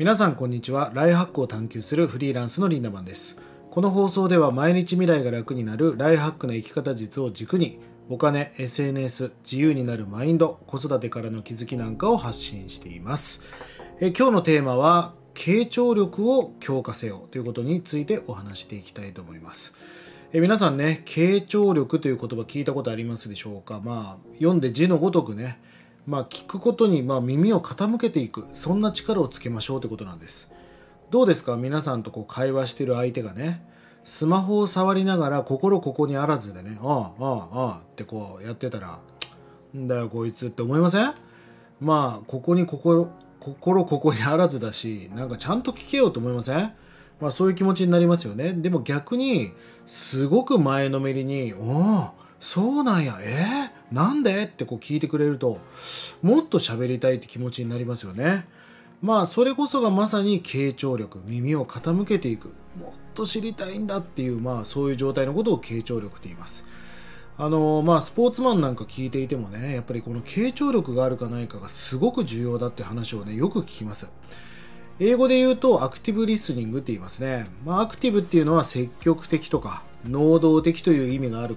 皆さんこんにちは。ライハックを探求するフリーランスのリンダマンです。この放送では毎日未来が楽になるライハックな生き方術を軸にお金 SNS 自由になるマインド子育てからの気づきなんかを発信しています。え今日のテーマは傾聴力を強化せよということについてお話していきたいと思います。え皆さんね傾聴力という言葉聞いたことありますでしょうか？まあ読んで字のごとくねまあ、聞くことにま耳を傾けていく。そんな力をつけましょうということなんです。どうですか？皆さんとこう会話してる相手がね。スマホを触りながら心ここにあらずでね。ああああああってこうやってたらんだよこいつって思いません？まあここに心心ここにあらずだしなんかちゃんと聞けようと思いません？まあそういう気持ちになりますよね。でも逆にすごく前のめりに「おおそうなんや。えー、なんで？ってこう聞いてくれるともっと喋りたいって気持ちになりますよね。まあそれこそがまさに傾聴力耳を傾けていくもっと知りたいんだっていうまあそういう状態のことを傾聴力って言います。あのまあスポーツマンなんか聞いていてもねやっぱりこの傾聴力があるかないかがすごく重要だって話をねよく聞きます。英語で言うとアクティブリスニングって言いますね、まあ、アクティブっていうのは積極的とか能動的という意味がある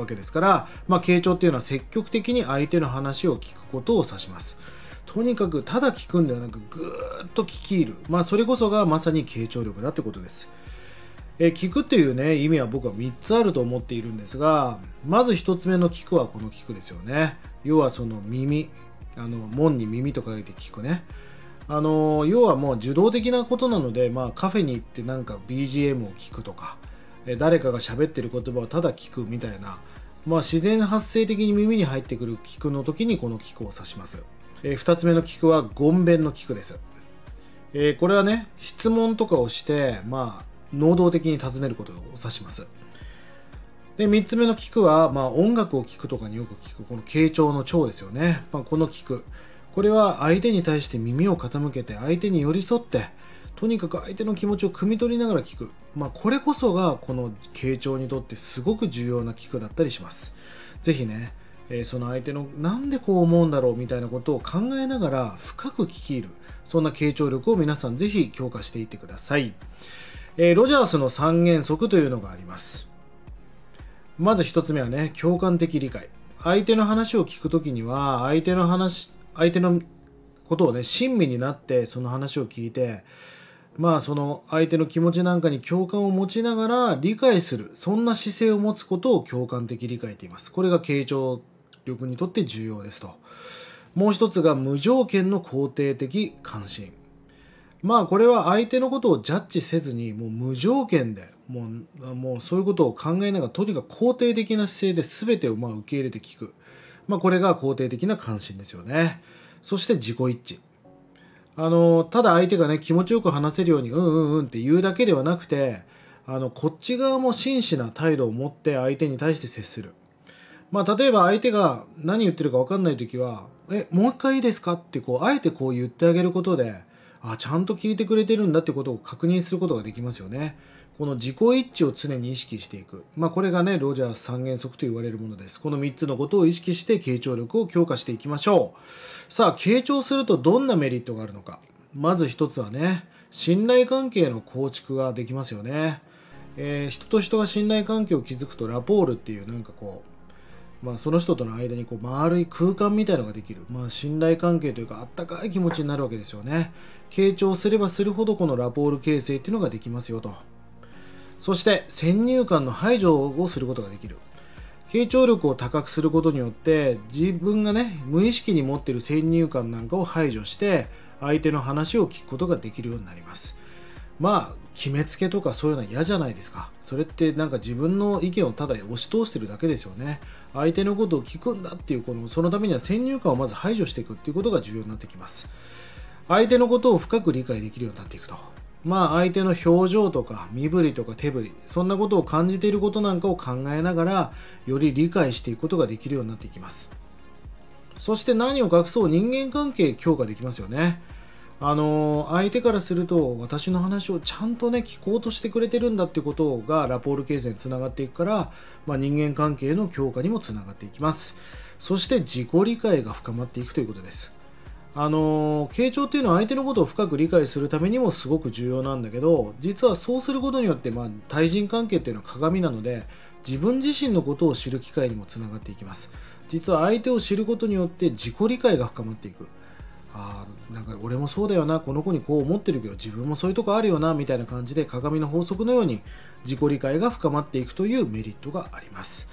わけですから、まあ、傾聴っていうのは積極的に相手の話を聞くことを指します。とにかくただ聞くんではなくぐーっと聞き入る。まあ、それこそがまさに傾聴力だってことです。え聞くっていうね、意味は僕は3つあると思っているんですが、まず1つ目の聞くはこの聞くですよね。要はその耳、あの門に耳と書いて聞くね。あの要はもう受動的なことなので、まあ、カフェに行ってなんか BGM を聞くとか、誰かが喋ってる言葉をただ聞くみたいな、まあ、自然発生的に耳に入ってくる聞くの時にこの聞くを指します。えー、2つ目の聞くは言弁の聞くです。えー、これはね、質問とかをして、まあ、能動的に尋ねることを指します。で、3つ目の聞くは、まあ、音楽を聴くとかによく聞く、この傾聴の聴ですよね。まあ、この聞く。これは相手に対して耳を傾けて、相手に寄り添って、とにかく相手の気持ちを汲み取りながら聞く、まあ、これこそがこの傾聴にとってすごく重要な聞くだったりします。是非ね、えー、その相手のなんでこう思うんだろうみたいなことを考えながら深く聞き入る。そんな傾聴力を皆さん是非強化していってください、えー、ロジャースの三原則というのがあります。まず1つ目はね共感的理解。相手の話を聞くときには相手の話相手のことをね親身になってその話を聞いてまあその相手の気持ちなんかに共感を持ちながら理解するそんな姿勢を持つことを共感的理解と言います。これが傾聴力にとって重要ですと。もう一つが無条件の肯定的関心。まあこれは相手のことをジャッジせずにもう無条件でもうもうそういうことを考えながらとにかく肯定的な姿勢で全てをまあ受け入れて聞く、まあ、これが肯定的な関心ですよね。そして自己一致。あのただ相手がね気持ちよく話せるようにうんうんうんって言うだけではなくてあのこっち側も真摯な態度を持って相手に対して接する。まあ、例えば相手が何言ってるか分かんない時は「えもう一回いいですか?」ってこうあえてこう言ってあげることであちゃんと聞いてくれてるんだってことを確認することができますよね。この自己一致を常に意識していく。まあ、これがね、ロジャース三原則と言われるものです。この3つのことを意識して傾聴力を強化していきましょう。さあ、傾聴するとどんなメリットがあるのか。まず1つはね、信頼関係の構築ができますよね。えー、人と人が信頼関係を築くとラポールっていうなんかこう、まあ、その人との間にこう丸い空間みたいのができる、まあ、信頼関係というかあったかい気持ちになるわけですよね傾聴すればするほどこのラポール形成っていうのができますよとそして先入観の排除をすることができる。傾聴力を高くすることによって自分がね無意識に持っている先入観なんかを排除して相手の話を聞くことができるようになります。まあ決めつけとかそういうのは嫌じゃないですか。それってなんか自分の意見をただ押し通してるだけですよね。相手のことを聞くんだっていうこのそのためには先入観をまず排除していくっていうことが重要になってきます。相手のことを深く理解できるようになっていくと。まあ相手の表情とか身振りとか手振りそんなことを感じていることなんかを考えながらより理解していくことができるようになっていきます。そして何を隠そう人間関係強化できますよね。あの相手からすると私の話をちゃんとね聞こうとしてくれてるんだってことがラポール形成につながっていくから、まあ、人間関係の強化にもつながっていきます。そして自己理解が深まっていくということです。あの傾聴っていうのは相手のことを深く理解するためにもすごく重要なんだけど実はそうすることによって、まあ、対人関係っていうのは鏡なので自分自身のことを知る機会にもつながっていきます。実は相手を知ることによって自己理解が深まっていく。あなんか俺もそうだよなこの子にこう思ってるけど自分もそういうとこあるよなみたいな感じで鏡の法則のように自己理解が深まっていくというメリットがあります。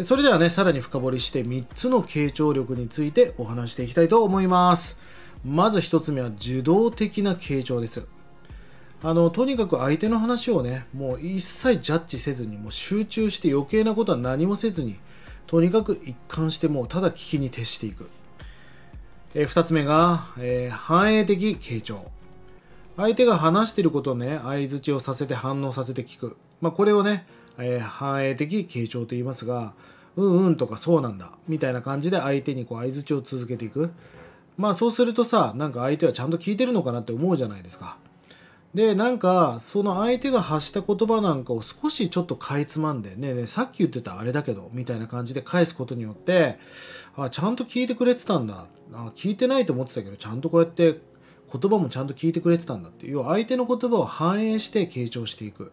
それではね、さらに深掘りして3つの傾聴力についてお話していきたいと思います。まず1つ目は受動的な傾聴です。あの、とにかく相手の話をね、もう一切ジャッジせずに、もう集中して余計なことは何もせずに、とにかく一貫してもうただ聞きに徹していく。え2つ目が、えー、反映的傾聴。相手が話していることをね、相づちをさせて反応させて聞く。まあ、これをね、えー、反映的傾聴と言いますが、うんうんとかそうなんだみたいな感じで相手にこう相づちを続けていく。まあそうするとさなんか相手はちゃんと聞いてるのかなって思うじゃないですか。でなんかその相手が発した言葉なんかを少しちょっとかいつまんでねねさっき言ってたあれだけどみたいな感じで返すことによってあちゃんと聞いてくれてたんだ。あ聞いてないと思ってたけどちゃんとこうやって言葉もちゃんと聞いてくれてたんだって。いう相手の言葉を反映して傾聴していく。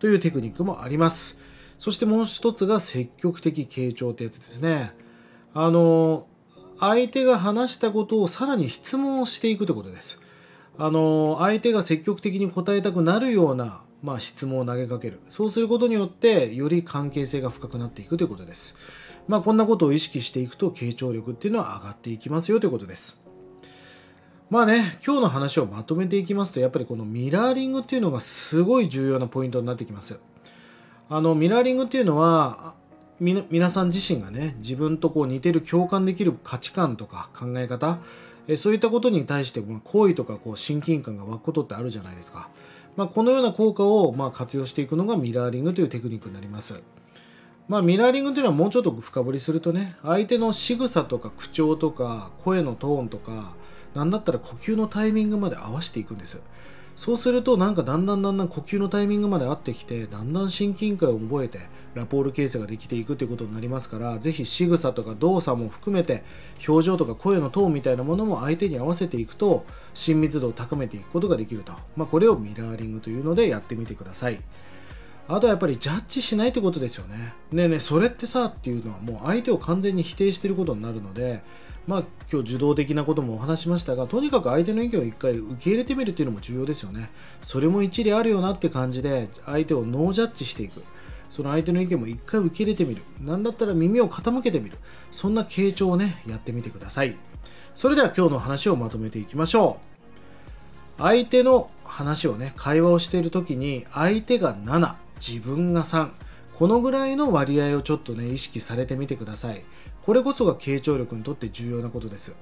というテクニックもありますそしてもう一つが積極的傾聴ってやつですね。あの、相手が話したことをさらに質問をしていくということです。あの、相手が積極的に答えたくなるような、まあ、質問を投げかける。そうすることによって、より関係性が深くなっていくということです。まあ、こんなことを意識していくと、傾聴力っていうのは上がっていきますよということです。まあね、今日の話をまとめていきますと、やっぱりこのミラーリングっていうのがすごい重要なポイントになってきます。あのミラーリングっていうのは皆さん自身がね自分とこう似てる共感できる価値観とか考え方えそういったことに対して好意とかこう親近感が湧くことってあるじゃないですか、まあ、このような効果をま活用していくのがミラーリングというテクニックになりますまあ、ミラーリングというのはもうちょっと深掘りするとね相手の仕草とか口調とか声のトーンとか何だったら呼吸のタイミングまで合わせていくんですそうするとなんかだんだんだんだん呼吸のタイミングまで合ってきてだんだん親近感を覚えてラポール形成ができていくということになりますからぜひ仕草とか動作も含めて表情とか声のトーンみたいなものも相手に合わせていくと親密度を高めていくことができると、まあ、これをミラーリングというのでやってみてください。あとはやっぱりジャッジしないってことですよね。ねえねえそれってさっていうのはもう相手を完全に否定してることになるのでまあ、今日受動的なこともお話しましたがとにかく相手の意見を一回受け入れてみるっていうのも重要ですよね。それも一理あるよなって感じで相手をノージャッジしていく。その相手の意見も一回受け入れてみる。何だったら耳を傾けてみる。そんな傾聴をねやってみてください。それでは今日の話をまとめていきましょう。相手の話をね会話をしている時に相手が7自分が3このぐらいの割合をちょっとね意識されてみてください。これこそが傾聴力にとって重要なことです。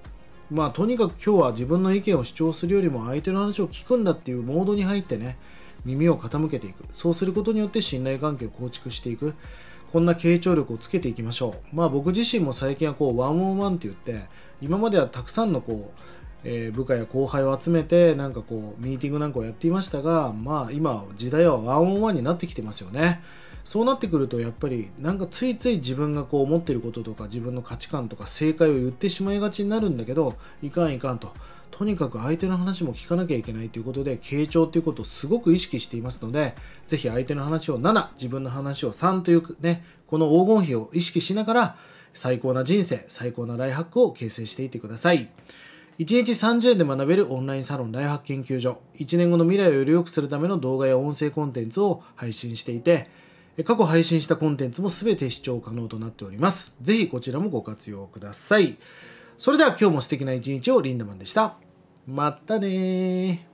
まあとにかく今日は自分の意見を主張するよりも相手の話を聞くんだっていうモードに入ってね耳を傾けていく。そうすることによって信頼関係を構築していく。こんな傾聴力をつけていきましょう。まあ僕自身も最近はこうワンオンワンって言って今まではたくさんのこうえー、部下や後輩を集めてなんかこうミーティングなんかをやっていましたがまあ今時代はワンオンワンになってきてますよね。そうなってくるとやっぱりなんかついつい自分がこう思ってることとか自分の価値観とか正解を言ってしまいがちになるんだけどいかんいかんと。とにかく相手の話も聞かなきゃいけないということで傾聴ということをすごく意識していますのでぜひ相手の話を7自分の話を3というねこの黄金比を意識しながら最高な人生最高なライハックを形成していってください。1日30円で学べるオンラインサロン大発研究所1年後の未来をより良くするための動画や音声コンテンツを配信していて過去配信したコンテンツも全て視聴可能となっております。ぜひこちらもご活用ください。それでは今日も素敵な一日をリンダマンでした。またね